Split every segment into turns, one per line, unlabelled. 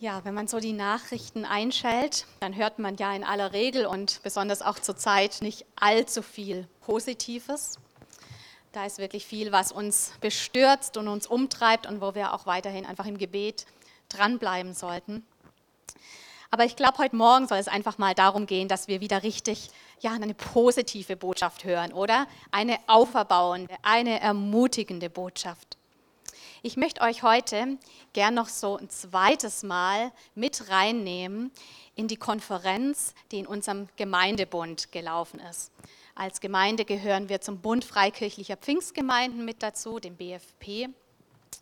Ja, wenn man so die Nachrichten einschält, dann hört man ja in aller Regel und besonders auch zur Zeit nicht allzu viel Positives. Da ist wirklich viel, was uns bestürzt und uns umtreibt und wo wir auch weiterhin einfach im Gebet dranbleiben sollten. Aber ich glaube, heute Morgen soll es einfach mal darum gehen, dass wir wieder richtig ja, eine positive Botschaft hören, oder? Eine auferbauende, eine ermutigende Botschaft. Ich möchte euch heute gern noch so ein zweites Mal mit reinnehmen in die Konferenz, die in unserem Gemeindebund gelaufen ist. Als Gemeinde gehören wir zum Bund Freikirchlicher Pfingstgemeinden mit dazu, dem BFP.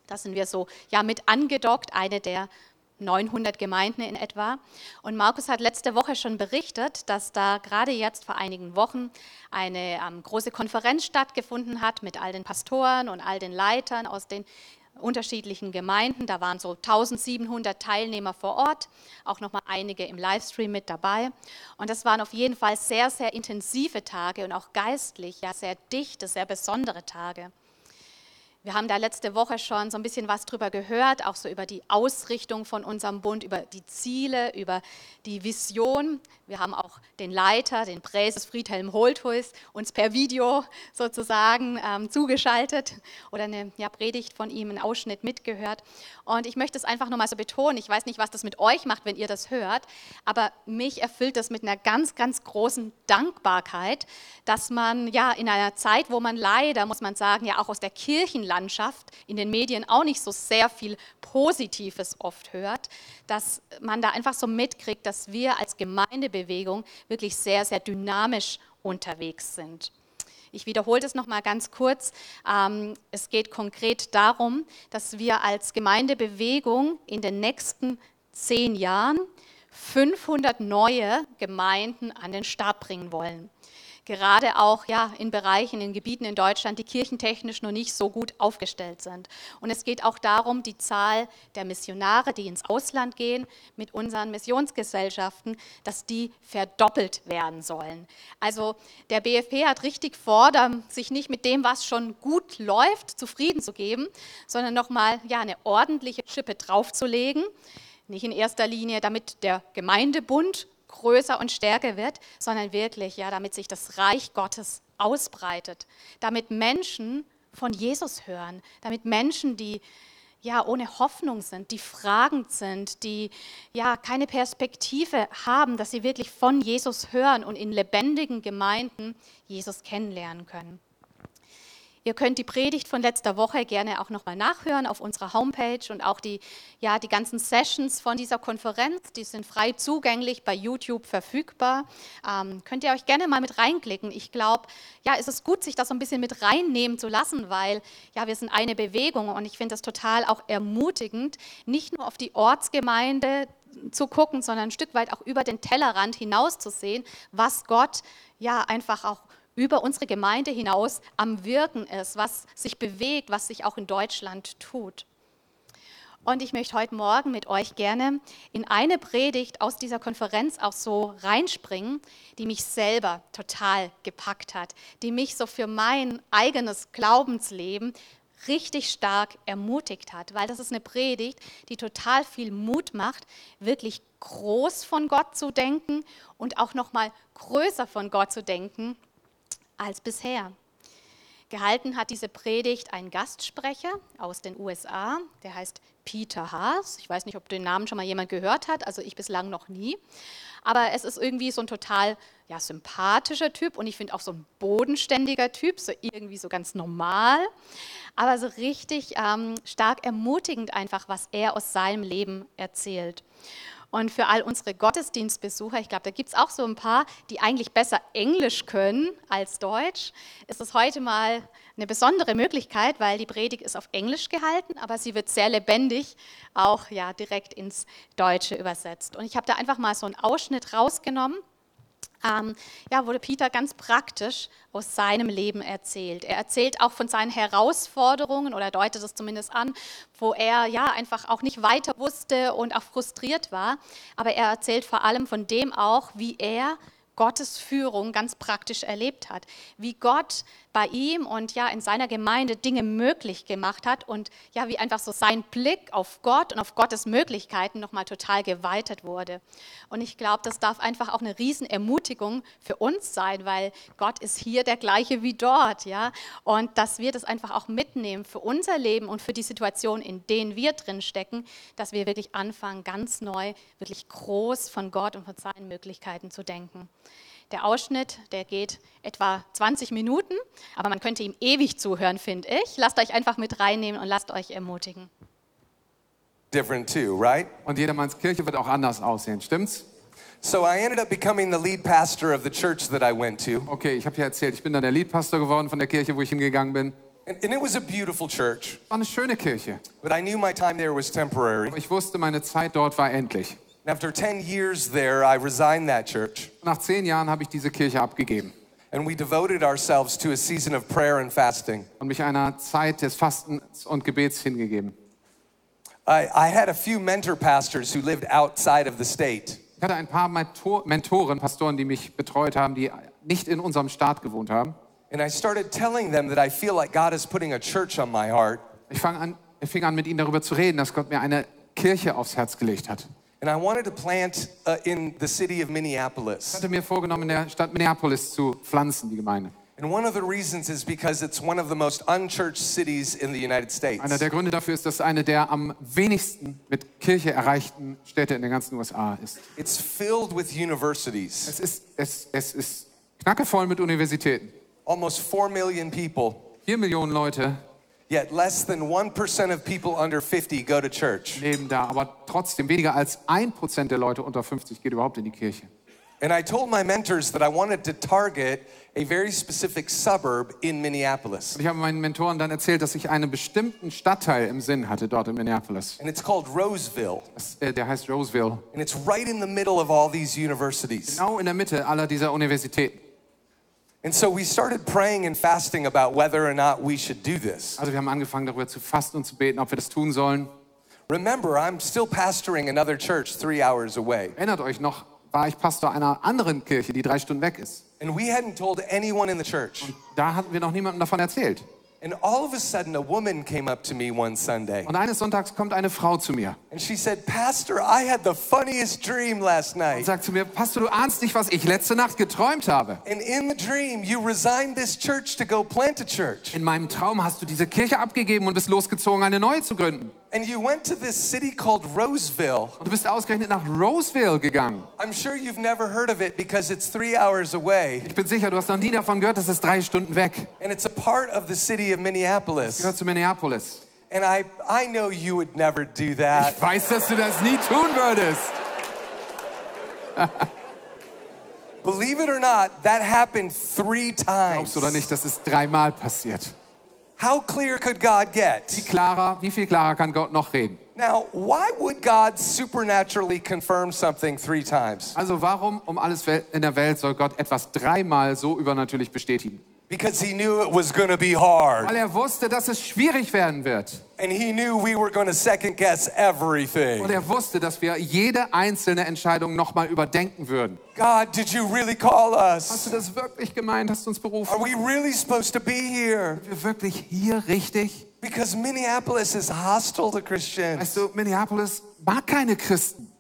Da sind wir so ja mit angedockt, eine der 900 Gemeinden in etwa. Und Markus hat letzte Woche schon berichtet, dass da gerade jetzt vor einigen Wochen eine ähm, große Konferenz stattgefunden hat mit all den Pastoren und all den Leitern aus den unterschiedlichen Gemeinden. Da waren so 1700 Teilnehmer vor Ort, auch noch mal einige im Livestream mit dabei. Und das waren auf jeden Fall sehr, sehr intensive Tage und auch geistlich, ja, sehr dichte, sehr besondere Tage. Wir haben da letzte Woche schon so ein bisschen was drüber gehört, auch so über die Ausrichtung von unserem Bund, über die Ziele, über die Vision. Wir haben auch den Leiter, den Präses Friedhelm Holthuis, uns per Video sozusagen ähm, zugeschaltet oder eine ja, Predigt von ihm, einen Ausschnitt mitgehört. Und ich möchte es einfach nochmal so betonen. Ich weiß nicht, was das mit euch macht, wenn ihr das hört, aber mich erfüllt das mit einer ganz, ganz großen Dankbarkeit, dass man ja in einer Zeit, wo man leider, muss man sagen, ja auch aus der Kirchen Medienlandschaft, in den Medien auch nicht so sehr viel Positives oft hört, dass man da einfach so mitkriegt, dass wir als Gemeindebewegung wirklich sehr, sehr dynamisch unterwegs sind. Ich wiederhole das nochmal ganz kurz. Ähm, es geht konkret darum, dass wir als Gemeindebewegung in den nächsten zehn Jahren 500 neue Gemeinden an den Start bringen wollen gerade auch ja, in Bereichen, in Gebieten in Deutschland, die kirchentechnisch noch nicht so gut aufgestellt sind. Und es geht auch darum, die Zahl der Missionare, die ins Ausland gehen, mit unseren Missionsgesellschaften, dass die verdoppelt werden sollen. Also der BFP hat richtig vor, sich nicht mit dem, was schon gut läuft, zufrieden zu geben, sondern nochmal ja, eine ordentliche Schippe draufzulegen. Nicht in erster Linie, damit der Gemeindebund größer und stärker wird, sondern wirklich, ja, damit sich das Reich Gottes ausbreitet, damit Menschen von Jesus hören, damit Menschen, die ja ohne Hoffnung sind, die fragend sind, die ja keine Perspektive haben, dass sie wirklich von Jesus hören und in lebendigen Gemeinden Jesus kennenlernen können. Ihr könnt die Predigt von letzter Woche gerne auch nochmal nachhören auf unserer Homepage und auch die, ja, die ganzen Sessions von dieser Konferenz, die sind frei zugänglich bei YouTube verfügbar. Ähm, könnt ihr euch gerne mal mit reinklicken. Ich glaube, ja, es ist gut, sich das so ein bisschen mit reinnehmen zu lassen, weil ja, wir sind eine Bewegung und ich finde das total auch ermutigend, nicht nur auf die Ortsgemeinde zu gucken, sondern ein Stück weit auch über den Tellerrand hinaus zu sehen, was Gott ja einfach auch über unsere Gemeinde hinaus am Wirken ist, was sich bewegt, was sich auch in Deutschland tut. Und ich möchte heute Morgen mit euch gerne in eine Predigt aus dieser Konferenz auch so reinspringen, die mich selber total gepackt hat, die mich so für mein eigenes Glaubensleben richtig stark ermutigt hat, weil das ist eine Predigt, die total viel Mut macht, wirklich groß von Gott zu denken und auch noch mal größer von Gott zu denken als bisher. Gehalten hat diese Predigt ein Gastsprecher aus den USA, der heißt Peter Haas. Ich weiß nicht, ob den Namen schon mal jemand gehört hat, also ich bislang noch nie. Aber es ist irgendwie so ein total ja, sympathischer Typ und ich finde auch so ein bodenständiger Typ, so irgendwie so ganz normal, aber so richtig ähm, stark ermutigend einfach, was er aus seinem Leben erzählt. Und für all unsere Gottesdienstbesucher, ich glaube, da gibt es auch so ein paar, die eigentlich besser Englisch können als Deutsch, ist es heute mal eine besondere Möglichkeit, weil die Predigt ist auf Englisch gehalten, aber sie wird sehr lebendig auch ja, direkt ins Deutsche übersetzt. Und ich habe da einfach mal so einen Ausschnitt rausgenommen ähm, ja, wurde Peter ganz praktisch aus seinem Leben erzählt. Er erzählt auch von seinen Herausforderungen oder deutet es zumindest an, wo er ja einfach auch nicht weiter wusste und auch frustriert war. Aber er erzählt vor allem von dem auch, wie er Gottes Führung ganz praktisch erlebt hat, wie Gott bei ihm und ja in seiner Gemeinde Dinge möglich gemacht hat und ja wie einfach so sein Blick auf Gott und auf Gottes Möglichkeiten nochmal total geweitet wurde. Und ich glaube, das darf einfach auch eine Riesenermutigung für uns sein, weil Gott ist hier der gleiche wie dort, ja, und dass wir das einfach auch mitnehmen für unser Leben und für die Situation, in denen wir drin stecken, dass wir wirklich anfangen, ganz neu, wirklich groß von Gott und von seinen Möglichkeiten zu denken. Der Ausschnitt, der geht etwa 20 Minuten, aber man könnte ihm ewig zuhören, finde ich. Lasst euch einfach mit reinnehmen und lasst euch ermutigen.
different too, right?
Und jedermanns Kirche wird auch anders aussehen, stimmt's?
So I ended up becoming the lead pastor of the church that I went to.
Okay, ich habe ja erzählt, ich bin dann der Leadpastor geworden von der Kirche, wo ich hingegangen bin.
And, and it was a beautiful church,
War eine schöne Kirche.
but I knew my time there was temporary.
Aber ich wusste, meine Zeit dort war endlich.
After 10 years there, I resigned that church.
Nach zehn Jahren habe ich diese Kirche abgegeben
And we devoted ourselves to a season of prayer and fasting.
und mich einer Zeit des Fastens und Gebets hingegeben.
I, I had a few mentor pastors who lived outside of the state.
Ich hatte ein paar Mentor Mentoren, Pastoren, die mich betreut haben, die nicht in unserem Staat gewohnt haben.
And I started telling them that I feel like God is putting a church on my heart.
Ich fang an, ich fing an, mit ihnen darüber zu reden, dass Gott mir eine Kirche aufs Herz gelegt hat.
And I wanted to plant uh, in the city of
Ich
Minneapolis.
hatte mir vorgenommen, in der Stadt Minneapolis zu pflanzen, die Gemeinde.
And one of the reasons is because it's one of the most unchurched cities in the United States.
Einer der Gründe dafür ist, dass eine der am wenigsten mit Kirche erreichten Städte in den ganzen USA ist.
It's filled with universities,
Es ist, es, es ist knackevoll mit Universitäten.
almost 4 million people,
Vier Millionen Leute
yet less than 1% of people under 50 go to church.
leben da, aber trotzdem weniger als ein Prozent der Leute unter 50 geht überhaupt in die Kirche.
And I told my mentors that I wanted to target a very specific suburb in Minneapolis.
Und ich habe meinen Mentoren dann erzählt, dass ich einen bestimmten Stadtteil im Sinn hatte dort in Minneapolis.
And it's called Roseville.
Das, äh, der heißt Roseville.
And it's right in the middle of all these universities.
Genau in der Mitte aller dieser Universitäten.
And so we started praying and fasting about whether or not we should do this.
Also wir haben angefangen darüber zu fasten und zu beten, ob wir das tun sollen.
Remember, I'm still pastoring another church three hours away.
Erinnert euch noch, war ich Pastor einer anderen Kirche, die drei Stunden weg ist.
And we hadn't told anyone in the church.
Da hatten wir noch niemandem davon erzählt.
And all of a sudden, a woman came up to me one Sunday.
Und eines Sonntags kommt eine Frau zu mir
And she said, Pastor, I had the funniest dream last
und
night.
sagt zu mir, Pastor, du ahnst nicht, was ich letzte Nacht geträumt habe.
And in the dream, you resigned this church to go plant a church.
In meinem Traum hast du diese Kirche abgegeben und bist losgezogen, eine neue zu gründen.
And you went to this city called Roseville.
Und du bist ausgerechnet nach Roseville gegangen.
I'm sure you've never heard of it because it's three hours away.
Ich bin sicher, du hast noch nie davon gehört, das ist drei Stunden weg.
And it's a part of the city of Minneapolis.
Gehört zu Minneapolis.
And I, I know you would never do that.
Ich weiß, dass du das nie tun würdest.
Believe it or not, that happened three times.
Glaubst du oder nicht, das ist dreimal passiert.
How clear could God
Wie
get?
klarer, wie viel klarer kann Gott noch reden?
Now, why would God supernaturally confirm something three times?
Also warum um alles in der Welt soll Gott etwas dreimal so übernatürlich bestätigen?
Because he knew it was going to be hard.
Weil er wusste, dass es schwierig werden wird.
And he knew we were going to second guess everything.
Und er wusste, dass wir jede einzelne Entscheidung nochmal überdenken würden.
God, did you really call
Hast
us?
du das wirklich gemeint? Hast du uns berufen?
Are we really supposed to be here?
Sind wir wirklich hier richtig?
Because Minneapolis is hostile to
Weißt
Christians.
du, Minneapolis mag keine Christen.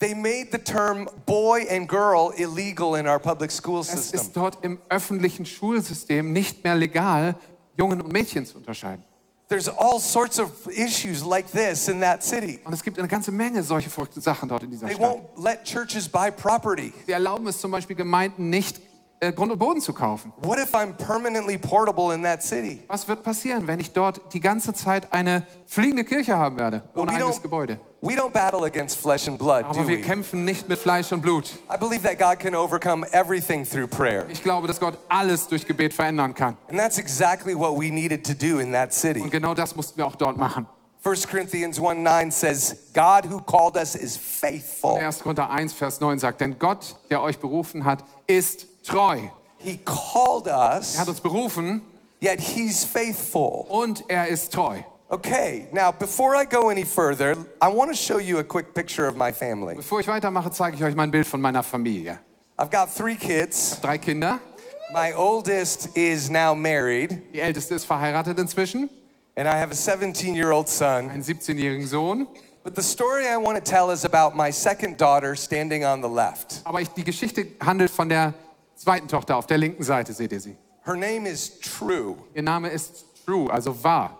They made the term boy and girl illegal in our public school
Es
system.
ist dort im öffentlichen Schulsystem nicht mehr legal, Jungen und Mädchen zu unterscheiden.
There's all sorts of issues like this in that city.
Und es gibt eine ganze Menge solche verrückten Sachen dort in dieser
They
Stadt.
won't let churches buy property.
Sie erlauben es zum Beispiel Gemeinden nicht, äh, Grund und Boden zu kaufen.
What if I'm permanently portable in that city?
Was wird passieren, wenn ich dort die ganze Zeit eine fliegende Kirche haben werde, ohne
we
eigenes
don't-
Gebäude?
We don't battle against flesh and blood, do
Aber wir
we?
kämpfen nicht mit Fleisch und Blut.
I believe that God can overcome everything through prayer.
Ich glaube, dass Gott alles durch Gebet verändern kann.
And that's exactly what we needed to do in that city.
Und genau das mussten wir auch dort machen.
1 Corinthians 1 9 says, God who called us is faithful.
1. Korinther 1, Vers 9 sagt, denn Gott, der euch berufen hat, ist treu.
He called us,
Er hat uns berufen
yet He's faithful.
und er ist treu.
Okay, now before I go any further, I want to show you a quick picture of my family.
Bevor ich weitermache, zeige ich euch mal ein Bild von meiner Familie.
I've got three kids.
Drei Kinder.
My oldest is now married,
Die älteste ist verheiratet inzwischen.
and I have a 17 year old son.
Einen 17-jährigen Sohn.
But the story I want to tell is about my second daughter standing on the left.
Aber ich, die Geschichte handelt von der zweiten Tochter auf der linken Seite, seht ihr sie.
Her name is True,
Ihr Name ist True, also wahr.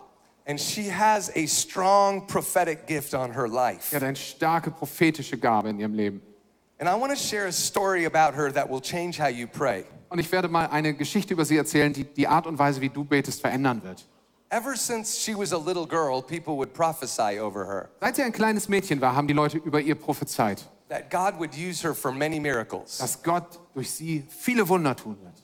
and she has a strong prophetic gift on her
Sie
life.
hat eine starke prophetische Gabe in ihrem Leben.
And I want to share a story about her that will change how you pray.
Und ich werde mal eine Geschichte über sie erzählen, die die Art und Weise, wie du betest, verändern wird.
Ever since she was a little girl, people would prophesy over her
Seit sie ein kleines Mädchen war, haben die Leute über ihr prophezeit,
that God would use her for many miracles.
dass Gott durch sie viele Wunder tun wird.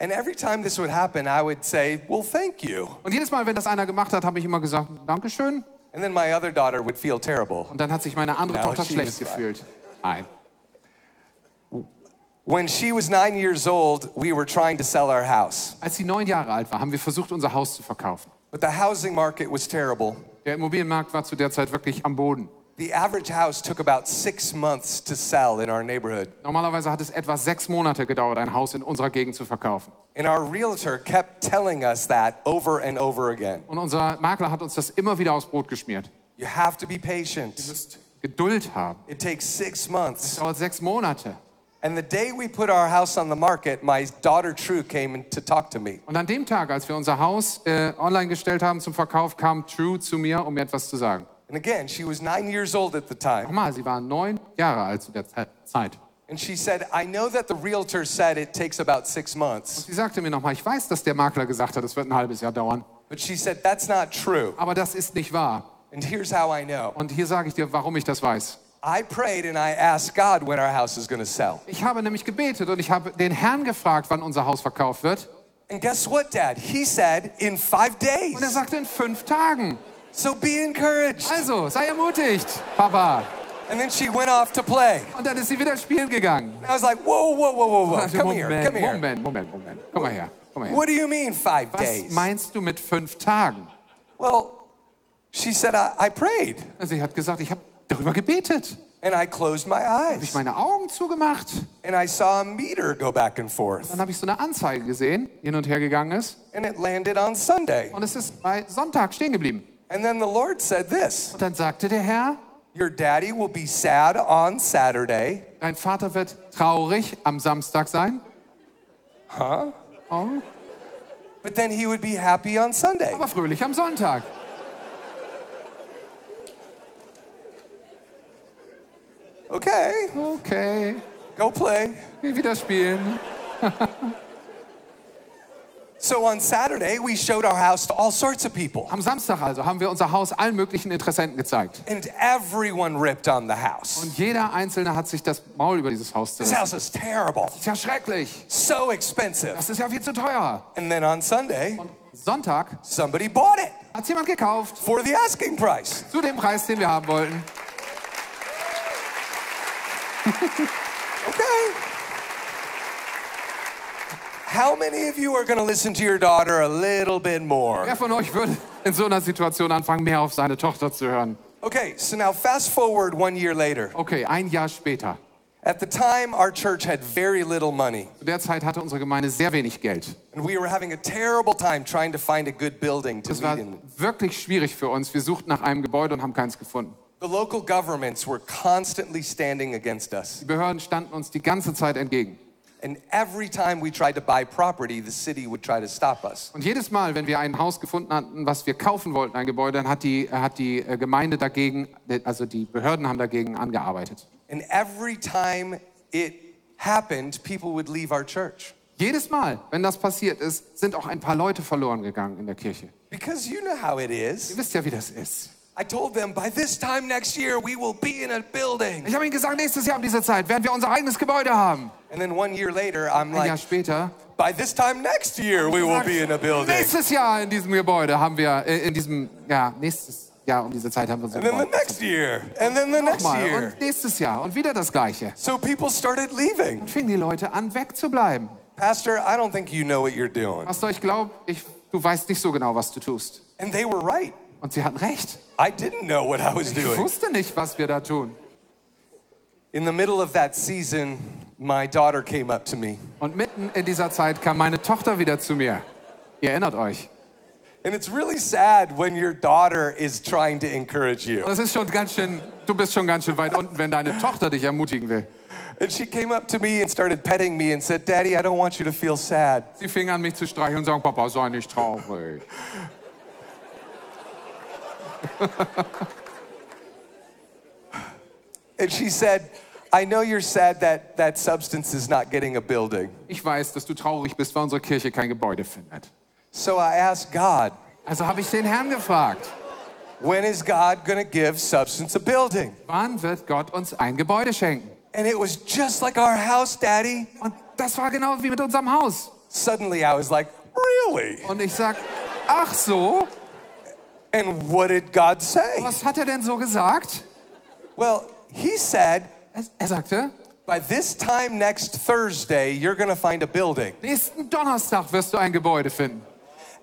And every time this would happen, I would say, Well, thank you.
Und jedes Mal, wenn das einer gemacht hat, habe ich immer gesagt, Dankeschön.
And then my other daughter would feel terrible.
Und dann hat sich meine andere Tochter schlecht gefühlt. Nein.
When she was nine years old, we were trying to sell our house,
Als sie neun Jahre alt war, haben wir versucht, unser Haus zu verkaufen.
but the housing market was terrible.
Der Immobilienmarkt war zu der Zeit wirklich am Boden.
The average house took about six months to sell in our neighborhood.
Normalerweise hat es etwa sechs Monate gedauert, ein Haus in unserer Gegend zu verkaufen.
And our realtor kept telling us that over and over again.
Und unser Makler hat uns das immer wieder aufs Brot geschmiert.
You have to be patient.
Du musst Geduld haben.
It takes six
Es
months.
dauert sechs Monate.
And the day we put our house on the market, my daughter True came to talk to me.
Und an dem Tag, als wir unser Haus äh, online gestellt haben zum Verkauf, kam True zu mir, um mir etwas zu sagen.
And again, she was nine years old at the time.
Nochmal, sie war neun Jahre alt zu der Ze- Zeit.
And she said, I know that the realtor said it takes about six months.
Sie sagte mir nochmal, ich weiß, dass der Makler gesagt hat, es wird ein halbes Jahr dauern.
But she said, that's not true.
Aber das ist nicht wahr.
And here's how I know.
Und hier sage ich dir, warum ich das weiß.
I prayed and I asked God when our house is going to sell.
Ich habe nämlich gebetet und ich habe den Herrn gefragt, wann unser Haus verkauft wird.
And guess what, Dad? He said, in five
Und er
days.
sagte in fünf Tagen.
So be encouraged.
Also, sei ermutigt, Papa.
And then she went off to play.
Und dann ist sie wieder spielen gegangen.
And I was like, whoa, whoa, whoa, whoa, whoa.
Also,
Come here, come here.
Moment, Moment, Moment. Komm mal her, komm mal her.
What do you mean five
Was
days?
meinst du mit fünf Tagen?
Well, she said, I, I prayed
Sie hat gesagt, ich habe darüber gebetet.
and I closed my
Habe ich
eyes
meine Augen zugemacht.
and I saw a meter go back and forth
Dann habe ich so eine Anzeige gesehen, die hin und her gegangen ist.
and it landed on Sunday.
Und es ist bei Sonntag stehen geblieben.
And then the Lord said this
Und dann sagte der Herr,
Your daddy will be sad on Saturday.
dein Vater wird traurig am Samstag sein.
Huh?
Oh,
But then he would be happy on Sunday.
aber fröhlich am Sonntag.
Okay,
Okay,
go play.
geh wieder spielen.
So on Saturday, we showed our house to all sorts of people,
Am Samstag also haben wir unser Haus allen möglichen Interessenten gezeigt.
and everyone ripped on the house.
Und jeder Einzelne hat sich das Maul über dieses Haus
This
zerrissen.
house is terrible,
Das ist ja schrecklich.
so expensive.
Das ist ja viel zu teuer.
And then on Sunday,
Sonntag
somebody bought it
hat jemand gekauft.
for the asking price.
Zu dem Preis, den wir haben wollten.
Okay. How many of you are going to listen to your daughter a little bit more?
Wer von euch würde in so einer Situation anfangen, mehr auf seine Tochter zu hören?
Okay, so now fast forward one year later.
Okay, ein Jahr später.
At the time, our church had very little money,
Zu der Zeit hatte unsere Gemeinde sehr wenig Geld.
and we were having a terrible time trying to find a good building to
Es war
meet in.
wirklich schwierig für uns. Wir suchten nach einem Gebäude und haben keins gefunden.
The local governments were constantly standing against us.
Die Behörden standen uns die ganze Zeit entgegen.
And every time we tried to buy property, the city would try to stop us.
Und jedes Mal, wenn wir ein Haus gefunden hatten, was wir kaufen wollten, ein Gebäude, dann hat die, hat die äh, Gemeinde dagegen, also die Behörden haben dagegen angearbeitet.
And every time it happened, people would leave our church.
Jedes Mal, wenn das passiert ist, sind auch ein paar Leute verloren gegangen in der Kirche.
Because you know how it
Ihr
is.
wisst ja, wie das ist.
I told them by this time next year, we will be in a building.
Ich habe ihnen gesagt, nächstes Jahr um diese Zeit werden wir unser eigenes Gebäude haben.
And then one year later, I'm
Ein Jahr
like,
später,
by this time next year, we will be in a building.
nächstes Jahr in diesem Gebäude haben wir, äh, in diesem, ja, nächstes Jahr um diese Zeit haben wir unser
And then the next year, and then the next
Nochmal
year.
und nächstes Jahr und wieder das Gleiche.
So people started leaving.
Und fingen die Leute an, wegzubleiben.
Pastor, I don't think you know what you're doing.
Pastor, ich glaube, ich, du weißt nicht so genau, was du tust.
And they were right.
Und sie hatten recht.
I didn't know what I was
Ich
doing.
wusste nicht, was wir da tun.
In the middle of that season, my daughter came up to me.
Und mitten in dieser Zeit kam meine Tochter wieder zu mir. Ihr erinnert euch.
And it's really sad when your daughter is trying to encourage you.
Es ist schon ganz schön, du bist schon ganz schön weit unten, wenn deine Tochter dich ermutigen will.
And she came up to me and started petting me and said, Daddy, I don't want you to feel sad.
Sie fing an, mich zu streicheln und sagen, Papa, sei nicht traurig.
And she said, I know you're sad that that substance is not getting a building.
Ich weiß, dass du traurig bist, weil unsere Kirche kein Gebäude findet.
So I asked God,
Also habe ich den Herrn gefragt,
when is God going to give substance a building?
wann wird Gott uns ein Gebäude schenken?
And it was just like our house, Daddy.
Und das war genau wie mit unserem Haus.
Suddenly I was like, Really?
Und ich sag, ach so,
And what did God say?
was hat er denn so gesagt?
Well, He said,
Er, sagte,
by this time next Thursday, you're going to find a building.
nächsten Donnerstag wirst du ein Gebäude finden.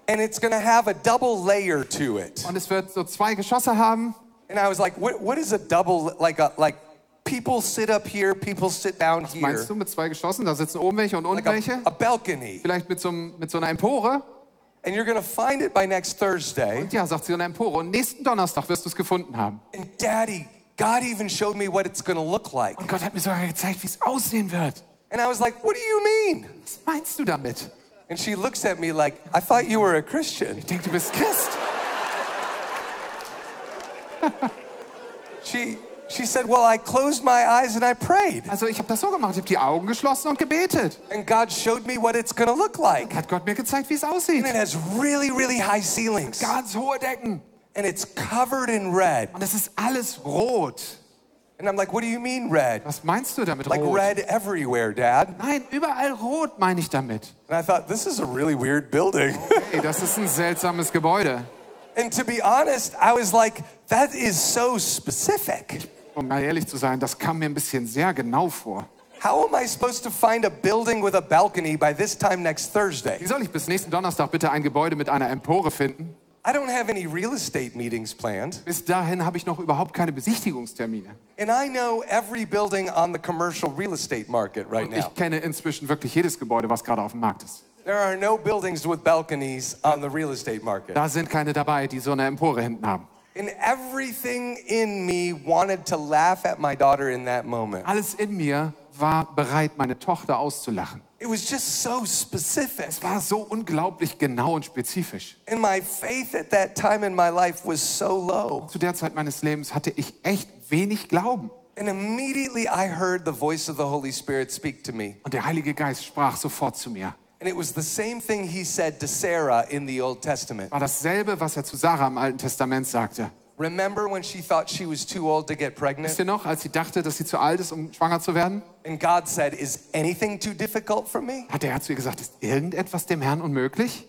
And it's going to have a double layer to it.
Und es wird so zwei Geschosse haben.
And I was like, what, what is a double, like, a, like people sit up here, people sit down here.
Meinst du mit zwei Geschossen? Da sitzen oben welche und unten
Like a,
welche?
a balcony.
Vielleicht mit so, mit so einer Empore?
And you're going to find it by next Thursday.
Und ja, sagt sie, eine Empore. Und nächsten Donnerstag wirst du es gefunden haben.
And Daddy, God even showed me what it's going to look like.
Und Gott hat mir sogar gezeigt, wie es aussehen wird.
And I was like, what do you mean?
Was meinst du damit?
And she looks at me like, I thought you were a Christian.
Ich denke, du bist Christ.
She, she said, well, I closed my eyes and I prayed.
Also ich habe das so gemacht. Ich habe die Augen geschlossen und gebetet.
And God showed me what it's going to look like.
Hat Gott mir gezeigt, wie es aussieht.
And it has really, really high ceilings.
Ganz hohe Decken.
And it's covered in red.
Und es ist alles rot.
And I'm like, what do you mean red?
Was meinst du damit
Like
rot?
red everywhere, Dad.
Nein, überall rot meine ich damit.
And I thought, this is a really weird building.
Hey, das ist ein seltsames Gebäude.
and to be honest, I was like, that is so specific.
Um mal ehrlich zu sein, das kam mir ein bisschen sehr genau vor.
How am I supposed to find a building with a balcony by this time next Thursday?
Wie soll ich bis nächsten Donnerstag bitte ein Gebäude mit einer Empore finden?
I don't have any real estate meetings planned.
Bis dahin habe ich noch überhaupt keine Besichtigungstermine.
And I know every building on the commercial real estate market right
Und
now.
ich kenne inzwischen wirklich jedes Gebäude, was gerade auf dem Markt ist.
There are no buildings with balconies on the real estate market.
Da sind keine dabei, die so eine Empore hinten haben.
And everything in me wanted to laugh at my daughter in that moment.
Alles in mir war bereit, meine Tochter auszulachen.
It was just so specific.
Es war so unglaublich genau und spezifisch.
And my faith at that time in my life was so low.
Zu der Zeit meines Lebens hatte ich echt wenig Glauben.
And immediately I heard the voice of the Holy Spirit speak to me.
Und der Heilige Geist sprach sofort zu mir.
And it was the same thing he said to Sarah in the Old Testament.
War dasselbe, was er zu Sarah im Alten Testament sagte.
Remember when she thought she was too old to get
Wisst
pregnant?
ihr noch, als sie dachte, dass sie zu alt ist, um schwanger zu werden?
And God said, Is anything too difficult for me?
Hat der Herr zu ihr gesagt, ist irgendetwas dem Herrn unmöglich?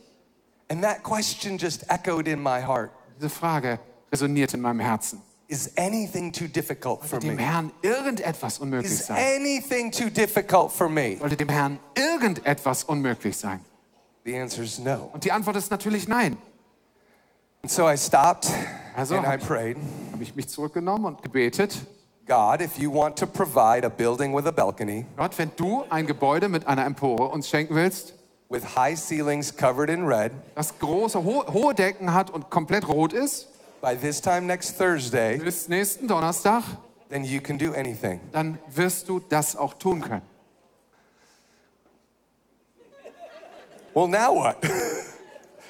And that question just echoed in my heart.
Diese Frage resoniert in meinem Herzen.
Is anything too difficult for
Dem
me?
Herrn irgendetwas unmöglich
Is
sein?
anything too difficult for me?
Sollte dem Herrn irgendetwas unmöglich sein?
The answer is no.
Und die Antwort ist natürlich nein.
And so I stopped
Also
and I prayed
Habe ich mich zurückgenommen und gebetet.
God, if you want to provide a building with a balcony,
Gott, wenn du ein Gebäude mit einer Empore uns schenken willst,
with high ceilings covered in red,
das große, ho hohe Decken hat und komplett rot ist,
by this time next Thursday,
bis nächsten Donnerstag,
then you can do anything.
dann wirst du das auch tun können.
Well, now what?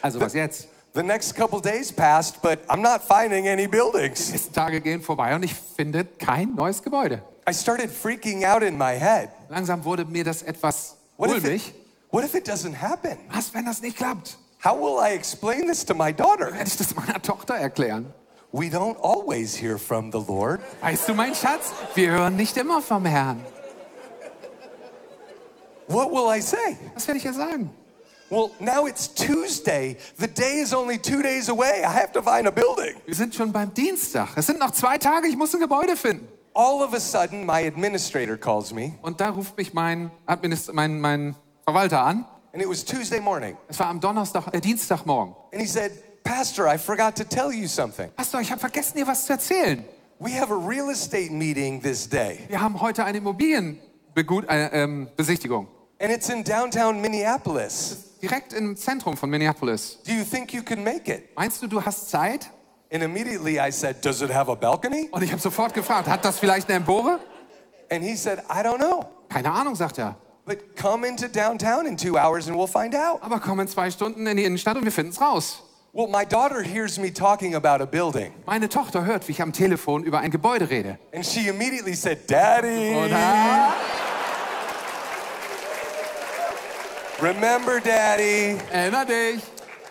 Also was jetzt?
the next couple days passed, but I'm not finding any buildings.
Die nächsten Tage gehen vorbei und ich finde kein neues Gebäude.
I started freaking out in my head.
Langsam wurde mir das etwas
What if,
ulmig.
it, what if it doesn't happen?
Was, wenn das nicht klappt?
How will I explain this to my daughter?
Werde ich das meiner Tochter erklären?
We don't always hear from the Lord.
Weißt du, mein Schatz, wir hören nicht immer vom Herrn.
What will I say?
Was werde ich ihr sagen?
Well, now it's Tuesday. The day is only two days away. I have to find a building.
Wir sind schon beim Dienstag. Es sind noch zwei Tage, ich muss ein Gebäude finden.
All of a sudden, my administrator calls me,
Und da ruft mich mein, Administ mein, mein Verwalter an.
And it was Tuesday morning.
Es war am Donnerstag, äh, Dienstagmorgen.
And he said, Pastor, I forgot to tell you something.
Pastor, ich habe vergessen, dir was zu erzählen.
We have a real estate meeting this day.
Wir haben heute ein Begut äh, ähm.
And it's in downtown Minneapolis.
Direkt im Zentrum von Minneapolis.
Do you think you can make it?
Meinst du, du hast Zeit?
And immediately I said, Does it have a balcony?
Und ich habe sofort gefragt, hat das vielleicht eine Empore?
And he said, I don't know.
Keine Ahnung, sagt er.
But come into downtown in two hours and we'll find out.
Aber komm in zwei Stunden in die Innenstadt und wir finden es raus.
Well, my daughter hears me talking about a building.
Meine Tochter hört, wie ich am Telefon über ein Gebäude rede.
And she immediately said, Daddy. Remember, Daddy,
erinner dich,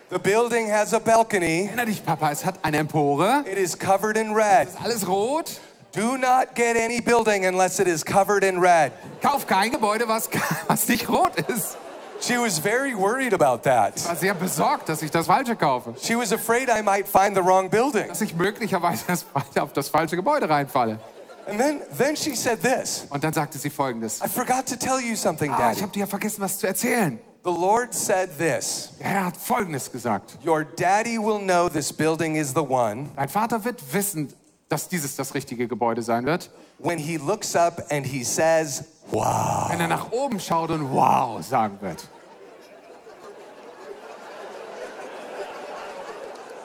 the building has a balcony.
erinner dich, Papa, es hat eine Empore.
It is covered in red.
Alles rot.
Do not get any building unless it is covered in red.
Kauf kein Gebäude, was, was nicht rot ist.
She was very worried about that.
Ich war sehr besorgt, dass ich das Falsche kaufe.
She was afraid I might find the wrong building.
Dass ich möglicherweise auf das falsche Gebäude reinfalle.
And then, then she said this
Und dann sagte sie folgendes.
I forgot to tell you something,
Ah,
Daddy.
ich habe dir ja vergessen, was zu erzählen.
The Lord said this
Herr hat folgendes gesagt.
Your daddy will know this building is the one
Dein Vater wird wissen, dass dieses das richtige Gebäude sein wird,
when he looks up and he says, Wow.
wenn er nach oben schaut und wow sagen wird.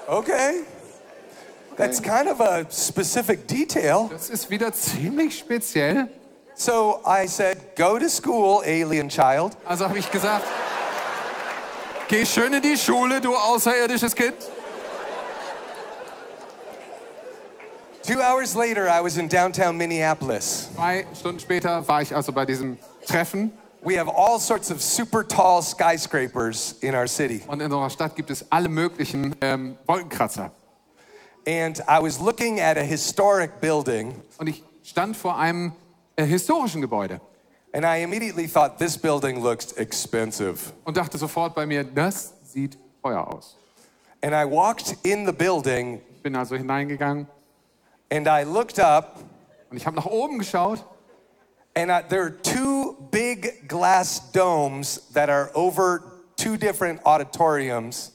Okay. That's kind of a specific detail.
Das ist wieder ziemlich speziell.
So I said, Go to school, alien child.
Also habe ich gesagt, geh schön in die Schule, du außerirdisches Kind.
Two hours later, I was in downtown Minneapolis.
Zwei Stunden später war ich also bei diesem Treffen
We have all sorts of super tall skyscrapers in our city.
und in unserer Stadt gibt es alle möglichen ähm, Wolkenkratzer.
And I was looking at a historic building,
Und ich stand vor einem äh, historischen Gebäude
and I immediately thought, This building looks expensive.
und dachte sofort bei mir, das sieht teuer aus.
And I walked in the building,
bin also hineingegangen
and I looked up,
und ich habe nach oben geschaut
and I, there are two big glass domes that are over two different auditoriums.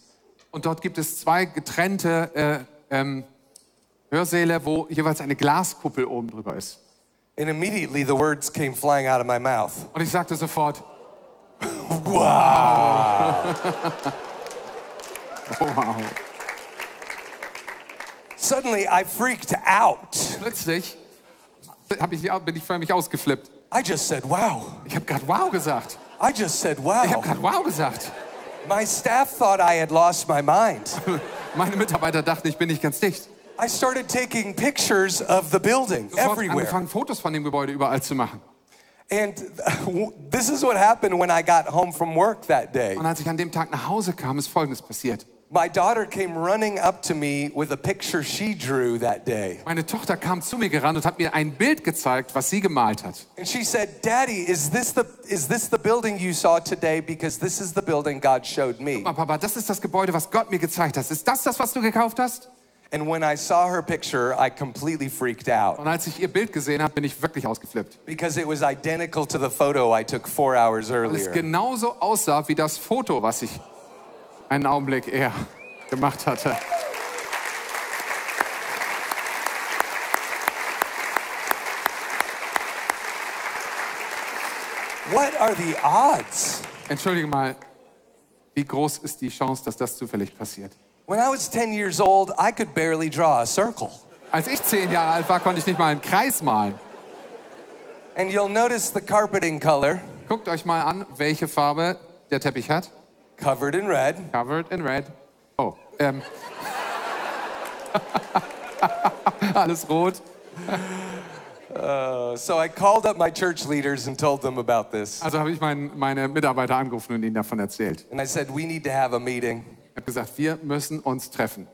und dort gibt es zwei getrennte äh, ähm, Hörsäle, wo jeweils eine Glaskuppel oben drüber ist.
And immediately the words came flying out of my mouth.
Und ich sagte sofort, wow.
Suddenly I freaked out.
Plötzlich hab ich, bin ich förmlich ausgeflippt.
I just said, Wow.
Ich habe gerade wow gesagt.
I just said,
Ich habe
Wow.
gerade wow gesagt.
My staff thought I had lost my mind.
Meine Mitarbeiter dachten, ich bin nicht ganz dicht.
I started taking pictures of the building
Sofort
everywhere.
angefangen, Fotos von dem Gebäude überall zu machen.
And this is what happened when I got home from work that day.
Und als ich an dem Tag nach Hause kam, ist Folgendes passiert.
My daughter came running up to me with a picture she drew that day.
Meine Tochter kam zu mir gerannt und hat mir ein Bild gezeigt, was sie gemalt hat.
And she said, Daddy, is this the, is this the building you saw today? Because this is the building God showed me.
Mal, Papa, das ist das Gebäude, was Gott mir gezeigt hat. Ist das das, was du gekauft hast?
And when I saw her picture, I completely freaked out
Und als ich ihr Bild gesehen habe, bin ich wirklich ausgeflippt.
because it was identical to the photo I took four hours
Weil es
earlier.
genauso aussah wie das Foto, was ich einen Augenblick eher gemacht hatte.
What are the odds?
Entschuldige mal, wie groß ist die Chance, dass das zufällig passiert?
When I was 10 years old, I could barely draw a circle.
Als ich zehn Jahre alt war, konnte ich nicht mal einen Kreis malen.
And you'll notice the carpeting color
Guckt euch mal an, welche Farbe der Teppich hat.
Covered in red.
Covered in red. Oh, ähm. Alles rot.
Uh, so I called up my church leaders and told them about this.
Also habe ich mein, meine Mitarbeiter angerufen und ihnen davon erzählt.
And I said, We need to have a meeting.
Ich habe gesagt, wir müssen uns treffen.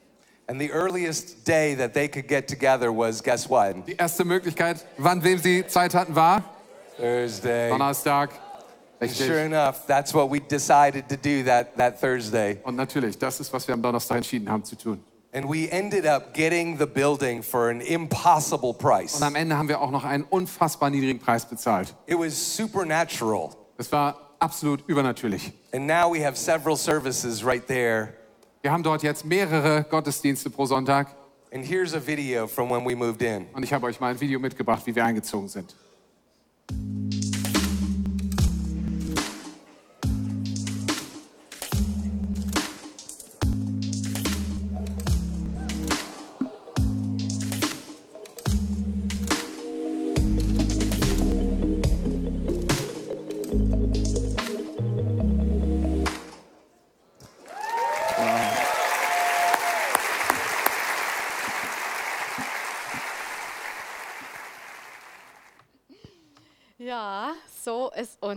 And the earliest day that they could get together was guess what?
Die erste Möglichkeit, wann wem sie Zeit hatten, war
Thursday.
Donnerstag.
Sure
Richtig.
enough, that's what we decided to do that, that Thursday.
Und natürlich, das ist, was wir am Donnerstag entschieden haben zu tun.
And we ended up getting the building for an impossible price.
Und am Ende haben wir auch noch einen unfassbar niedrigen Preis bezahlt.
It was supernatural.
Es war absolut übernatürlich.
And now we have several services right there.
Wir haben dort jetzt mehrere Gottesdienste pro Sonntag.
And here's a video from when we moved in.
Und ich habe euch mal ein Video mitgebracht, wie wir eingezogen sind.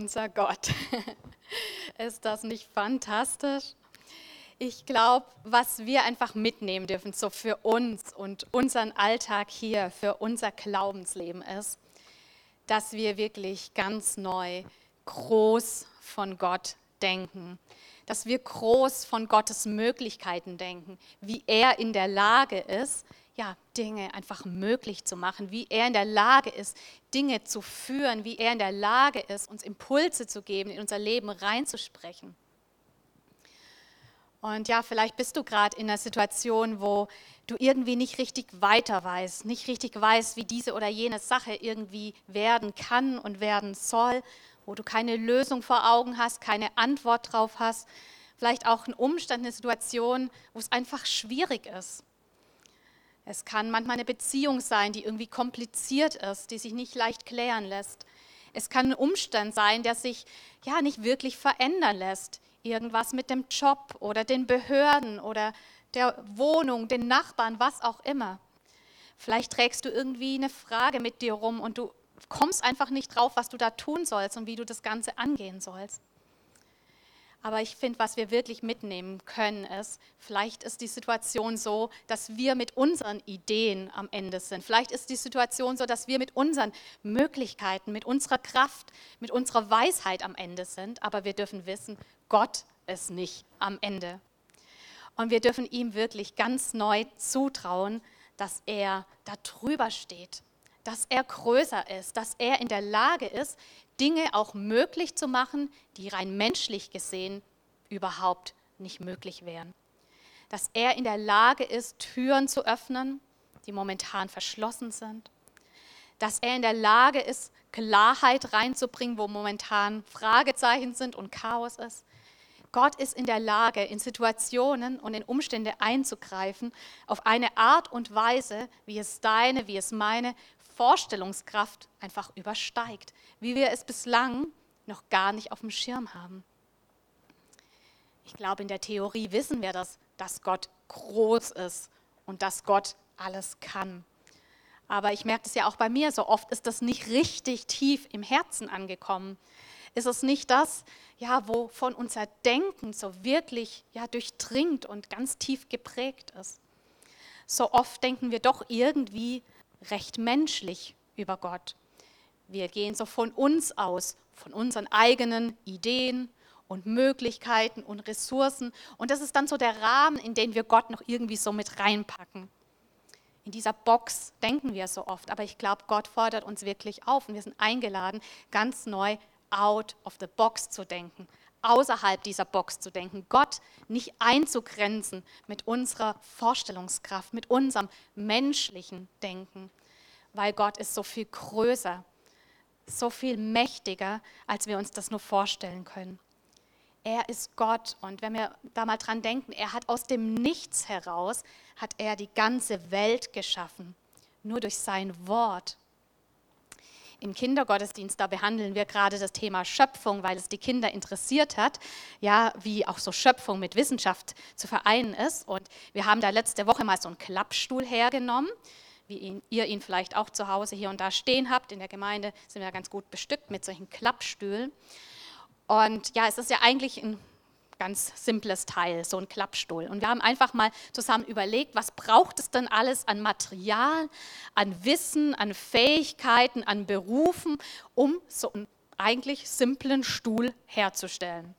Unser Gott. ist das nicht fantastisch? Ich glaube, was wir einfach mitnehmen dürfen, so für uns und unseren Alltag hier, für unser Glaubensleben ist, dass wir wirklich ganz neu groß von Gott denken. Dass wir groß von Gottes Möglichkeiten denken, wie er in der Lage ist, Dinge einfach möglich zu machen, wie er in der Lage ist, Dinge zu führen, wie er in der Lage ist, uns Impulse zu geben, in unser Leben reinzusprechen. Und ja, vielleicht bist du gerade in einer Situation, wo du irgendwie nicht richtig weiter weißt, nicht richtig weißt, wie diese oder jene Sache irgendwie werden kann und werden soll, wo du keine Lösung vor Augen hast, keine Antwort drauf hast. Vielleicht auch ein Umstand, eine Situation, wo es einfach schwierig ist. Es kann manchmal eine Beziehung sein, die irgendwie kompliziert ist, die sich nicht leicht klären lässt. Es kann ein Umstand sein, der sich ja nicht wirklich verändern lässt irgendwas mit dem Job oder den Behörden oder der Wohnung, den Nachbarn, was auch immer. Vielleicht trägst du irgendwie eine Frage mit dir rum und du kommst einfach nicht drauf, was du da tun sollst und wie du das Ganze angehen sollst. Aber ich finde, was wir wirklich mitnehmen können, ist, vielleicht ist die Situation so, dass wir mit unseren Ideen am Ende sind. Vielleicht ist die Situation so, dass wir mit unseren Möglichkeiten, mit unserer Kraft, mit unserer Weisheit am Ende sind. Aber wir dürfen wissen, Gott ist nicht am Ende. Und wir dürfen ihm wirklich ganz neu zutrauen, dass er da drüber steht, dass er größer ist, dass er in der Lage ist, Dinge auch möglich zu machen, die rein menschlich gesehen überhaupt nicht möglich wären. Dass er in der Lage ist, Türen zu öffnen, die momentan verschlossen sind. Dass er in der Lage ist, Klarheit reinzubringen, wo momentan Fragezeichen sind und Chaos ist. Gott ist in der Lage, in Situationen und in Umstände einzugreifen, auf eine Art und Weise, wie es deine, wie es meine Vorstellungskraft einfach übersteigt, wie wir es bislang noch gar nicht auf dem Schirm haben. Ich glaube, in der Theorie wissen wir das, dass Gott groß ist und dass Gott alles kann. Aber ich merke es ja auch bei mir, so oft ist das nicht richtig tief im Herzen angekommen. Ist es nicht das, ja, wovon unser Denken so wirklich ja, durchdringt und ganz tief geprägt ist? So oft denken wir doch irgendwie recht menschlich über Gott. Wir gehen so von uns aus, von unseren eigenen Ideen und Möglichkeiten und Ressourcen. Und das ist dann so der Rahmen, in den wir Gott noch irgendwie so mit reinpacken. In dieser Box denken wir so oft, aber ich glaube, Gott fordert uns wirklich auf und wir sind eingeladen, ganz neu out of the box zu denken, außerhalb dieser Box zu denken, Gott nicht einzugrenzen mit unserer Vorstellungskraft, mit unserem menschlichen Denken, weil Gott ist so viel größer, so viel mächtiger, als wir uns das nur vorstellen können. Er ist Gott und wenn wir da mal dran denken, er hat aus dem Nichts heraus, hat er die ganze Welt geschaffen, nur durch sein Wort im Kindergottesdienst, da behandeln wir gerade das Thema Schöpfung, weil es die Kinder interessiert hat, ja, wie auch so Schöpfung mit Wissenschaft zu vereinen ist. Und wir haben da letzte Woche mal so einen Klappstuhl hergenommen, wie ihn, ihr ihn vielleicht auch zu Hause hier und da stehen habt. In der Gemeinde sind wir ganz gut bestückt mit solchen Klappstühlen. Und ja, es ist ja eigentlich ein ganz simples Teil, so ein Klappstuhl. Und wir haben einfach mal zusammen überlegt, was braucht es denn alles an Material, an Wissen, an Fähigkeiten, an Berufen, um so einen eigentlich simplen Stuhl herzustellen.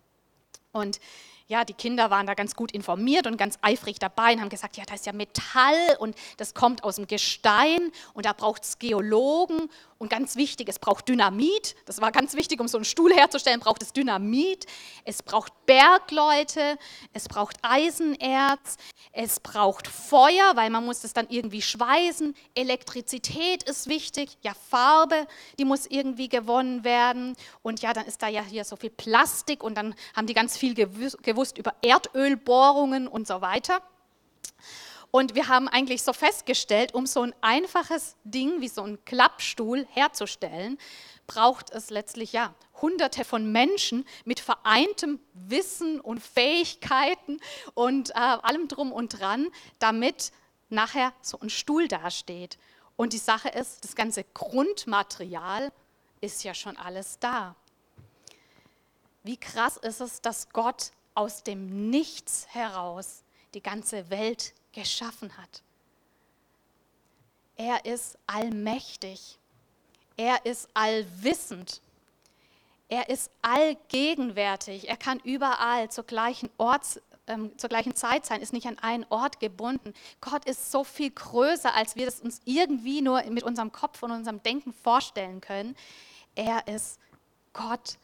Und ja, die Kinder waren da ganz gut informiert und ganz eifrig dabei und haben gesagt, ja, da ist ja Metall und das kommt aus dem Gestein und da braucht es Geologen und ganz wichtig, es braucht Dynamit. Das war ganz wichtig, um so einen Stuhl herzustellen, braucht es Dynamit. Es braucht Bergleute, es braucht Eisenerz, es braucht Feuer, weil man muss es dann irgendwie schweißen. Elektrizität ist wichtig, ja, Farbe, die muss irgendwie gewonnen werden. Und ja, dann ist da ja hier so viel Plastik und dann haben die ganz viel gewusst über Erdölbohrungen und so weiter. Und wir haben eigentlich so festgestellt, um so ein einfaches Ding wie so ein Klappstuhl herzustellen, braucht es letztlich ja hunderte von Menschen mit vereintem Wissen und Fähigkeiten und äh, allem drum und dran, damit nachher so ein Stuhl dasteht. Und die Sache ist, das ganze Grundmaterial ist ja schon alles da. Wie krass ist es, dass Gott aus dem Nichts heraus die ganze Welt geschaffen hat. Er ist allmächtig. Er ist allwissend. Er ist allgegenwärtig. Er kann überall zur gleichen, Ort, ähm, zur gleichen Zeit sein, ist nicht an einen Ort gebunden. Gott ist so viel größer, als wir das uns irgendwie nur mit unserem Kopf und unserem Denken vorstellen können. Er ist Gott.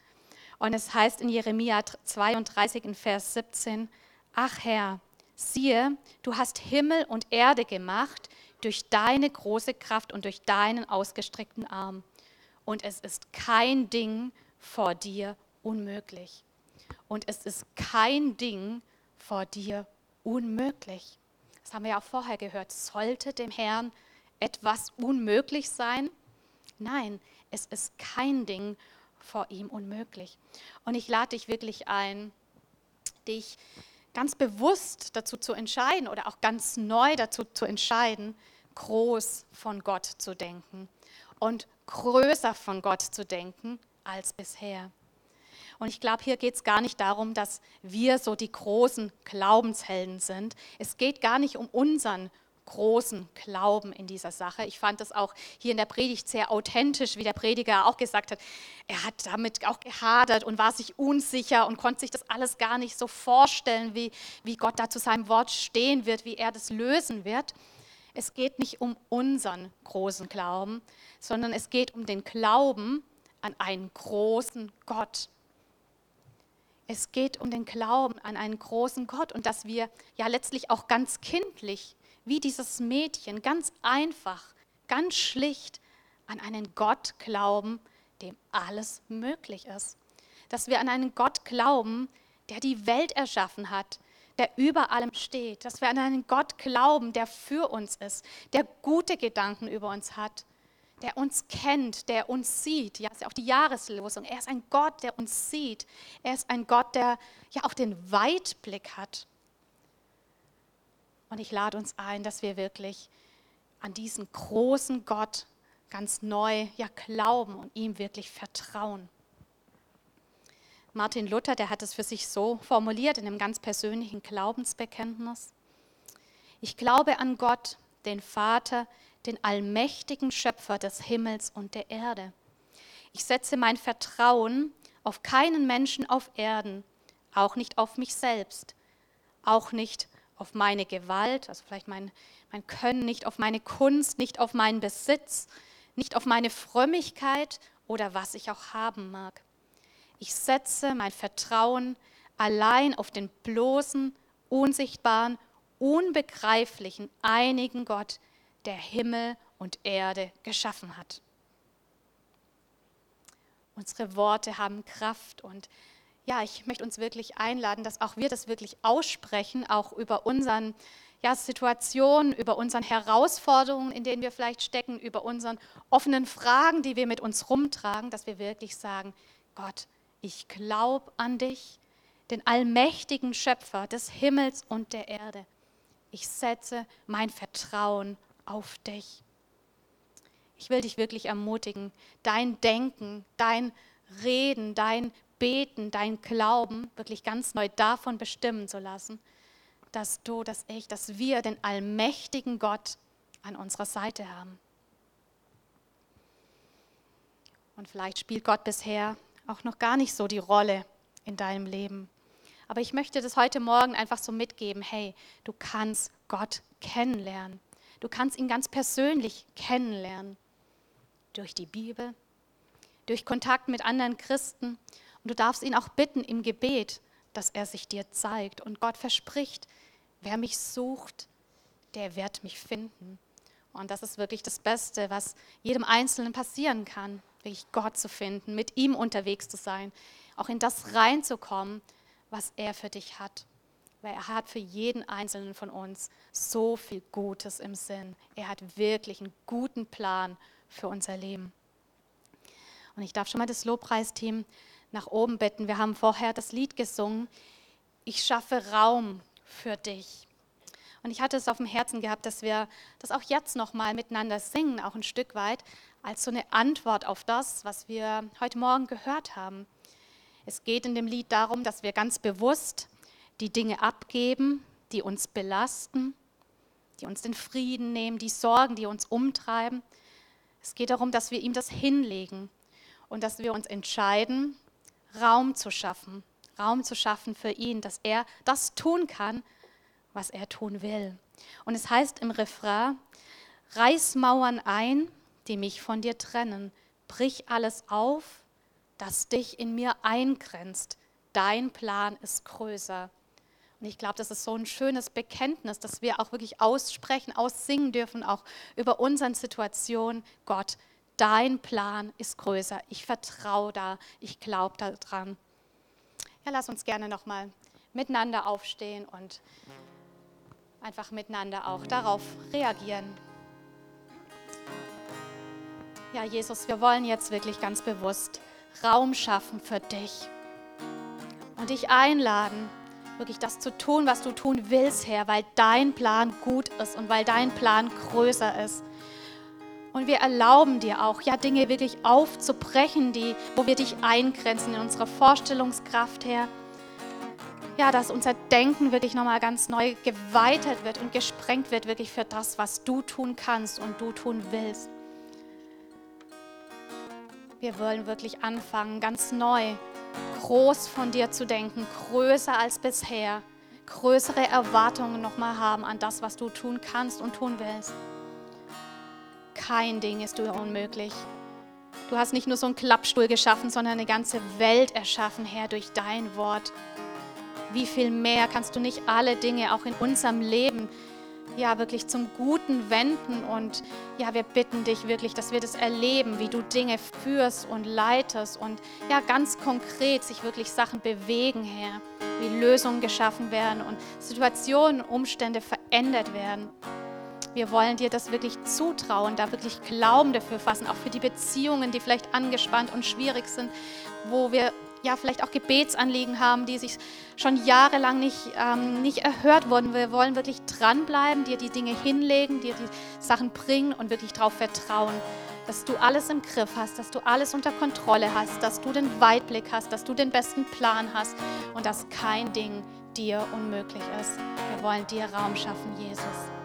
Und es heißt in Jeremia 32 in Vers 17, Ach Herr, siehe, du hast Himmel und Erde gemacht durch deine große Kraft und durch deinen ausgestreckten Arm. Und es ist kein Ding vor dir unmöglich. Und es ist kein Ding vor dir unmöglich. Das haben wir ja auch vorher gehört. Sollte dem Herrn etwas unmöglich sein? Nein, es ist kein Ding vor ihm unmöglich. Und ich lade dich wirklich ein, dich ganz bewusst dazu zu entscheiden oder auch ganz neu dazu zu entscheiden, groß von Gott zu denken und größer von Gott zu denken als bisher. Und ich glaube, hier geht es gar nicht darum, dass wir so die großen Glaubenshelden sind. Es geht gar nicht um unseren großen Glauben in dieser Sache. Ich fand das auch hier in der Predigt sehr authentisch, wie der Prediger auch gesagt hat. Er hat damit auch gehadert und war sich unsicher und konnte sich das alles gar nicht so vorstellen, wie, wie Gott da zu seinem Wort stehen wird, wie er das lösen wird. Es geht nicht um unseren großen Glauben, sondern es geht um den Glauben an einen großen Gott. Es geht um den Glauben an einen großen Gott und dass wir ja letztlich auch ganz kindlich wie dieses Mädchen, ganz einfach, ganz schlicht an einen Gott glauben, dem alles möglich ist. Dass wir an einen Gott glauben, der die Welt erschaffen hat, der über allem steht. Dass wir an einen Gott glauben, der für uns ist, der gute Gedanken über uns hat, der uns kennt, der uns sieht. Ja, ist ja auch die Jahreslosung. Er ist ein Gott, der uns sieht. Er ist ein Gott, der ja auch den Weitblick hat. Und ich lade uns ein, dass wir wirklich an diesen großen Gott ganz neu ja glauben und ihm wirklich vertrauen. Martin Luther, der hat es für sich so formuliert in einem ganz persönlichen Glaubensbekenntnis. Ich glaube an Gott, den Vater, den allmächtigen Schöpfer des Himmels und der Erde. Ich setze mein Vertrauen auf keinen Menschen auf Erden, auch nicht auf mich selbst, auch nicht auf meine Gewalt, also vielleicht mein, mein Können, nicht auf meine Kunst, nicht auf meinen Besitz, nicht auf meine Frömmigkeit oder was ich auch haben mag. Ich setze mein Vertrauen allein auf den bloßen, unsichtbaren, unbegreiflichen, einigen Gott, der Himmel und Erde geschaffen hat. Unsere Worte haben Kraft und ja, ich möchte uns wirklich einladen, dass auch wir das wirklich aussprechen, auch über unseren ja, Situationen, über unseren Herausforderungen, in denen wir vielleicht stecken, über unseren offenen Fragen, die wir mit uns rumtragen, dass wir wirklich sagen, Gott, ich glaube an dich, den allmächtigen Schöpfer des Himmels und der Erde. Ich setze mein Vertrauen auf dich. Ich will dich wirklich ermutigen, dein Denken, dein Reden, dein Beten, dein Glauben wirklich ganz neu davon bestimmen zu lassen, dass du, dass ich, dass wir den allmächtigen Gott an unserer Seite haben. Und vielleicht spielt Gott bisher auch noch gar nicht so die Rolle in deinem Leben. Aber ich möchte das heute Morgen einfach so mitgeben, hey, du kannst Gott kennenlernen. Du kannst ihn ganz persönlich kennenlernen. Durch die Bibel, durch Kontakt mit anderen Christen und du darfst ihn auch bitten im Gebet, dass er sich dir zeigt. Und Gott verspricht, wer mich sucht, der wird mich finden. Und das ist wirklich das Beste, was jedem Einzelnen passieren kann, wirklich Gott zu finden, mit ihm unterwegs zu sein, auch in das reinzukommen, was er für dich hat. Weil er hat für jeden Einzelnen von uns so viel Gutes im Sinn. Er hat wirklich einen guten Plan für unser Leben. Und ich darf schon mal das Lobpreisteam nach oben bitten. Wir haben vorher das Lied gesungen, ich schaffe Raum für dich. Und ich hatte es auf dem Herzen gehabt, dass wir das auch jetzt noch mal miteinander singen, auch ein Stück weit. als so eine Antwort auf das, was wir heute Morgen gehört haben. Es geht in dem Lied darum, dass wir ganz bewusst die Dinge abgeben, die uns belasten, die uns den Frieden nehmen, die Sorgen, die uns umtreiben. Es geht darum, dass wir ihm das hinlegen und dass wir uns entscheiden, Raum zu schaffen, Raum zu schaffen für ihn, dass er das tun kann, was er tun will. Und es heißt im Refrain, reiß Mauern ein, die mich von dir trennen, brich alles auf, das dich in mir eingrenzt. Dein Plan ist größer. Und ich glaube, das ist so ein schönes Bekenntnis, dass wir auch wirklich aussprechen, aussingen dürfen, auch über unsere Situation. Gott, dein Plan ist größer. Ich vertraue da, ich glaube daran. Ja, lass uns gerne nochmal miteinander aufstehen und einfach miteinander auch darauf reagieren. Ja, Jesus, wir wollen jetzt wirklich ganz bewusst Raum schaffen für dich und dich einladen, wirklich das zu tun, was du tun willst, Herr, weil dein Plan gut ist und weil dein Plan größer ist. Und wir erlauben dir auch, ja, Dinge wirklich aufzubrechen, die, wo wir dich eingrenzen in unserer Vorstellungskraft, Herr. Ja, dass unser Denken wirklich nochmal ganz neu geweitet wird und gesprengt wird, wirklich für das, was du tun kannst und du tun willst. Wir wollen wirklich anfangen, ganz neu groß von dir zu denken, größer als bisher, größere Erwartungen nochmal haben an das, was du tun kannst und tun willst. Kein Ding ist dir unmöglich. Du hast nicht nur so einen Klappstuhl geschaffen, sondern eine ganze Welt erschaffen, Herr, durch dein Wort. Wie viel mehr kannst du nicht alle Dinge auch in unserem Leben ja wirklich zum Guten wenden und ja, wir bitten dich wirklich, dass wir das erleben, wie du Dinge führst und leitest und ja, ganz konkret sich wirklich Sachen bewegen, Herr, wie Lösungen geschaffen werden und Situationen, Umstände verändert werden. Wir wollen dir das wirklich zutrauen, da wirklich Glauben dafür fassen, auch für die Beziehungen, die vielleicht angespannt und schwierig sind, wo wir ja vielleicht auch Gebetsanliegen haben, die sich schon jahrelang nicht, ähm, nicht erhört wurden. Wir wollen wirklich dranbleiben, dir die Dinge hinlegen, dir die Sachen bringen und wirklich darauf vertrauen, dass du alles im Griff hast, dass du alles unter Kontrolle hast, dass du den Weitblick hast, dass du den besten Plan hast und dass kein Ding dir unmöglich ist. Wir wollen dir Raum schaffen, Jesus.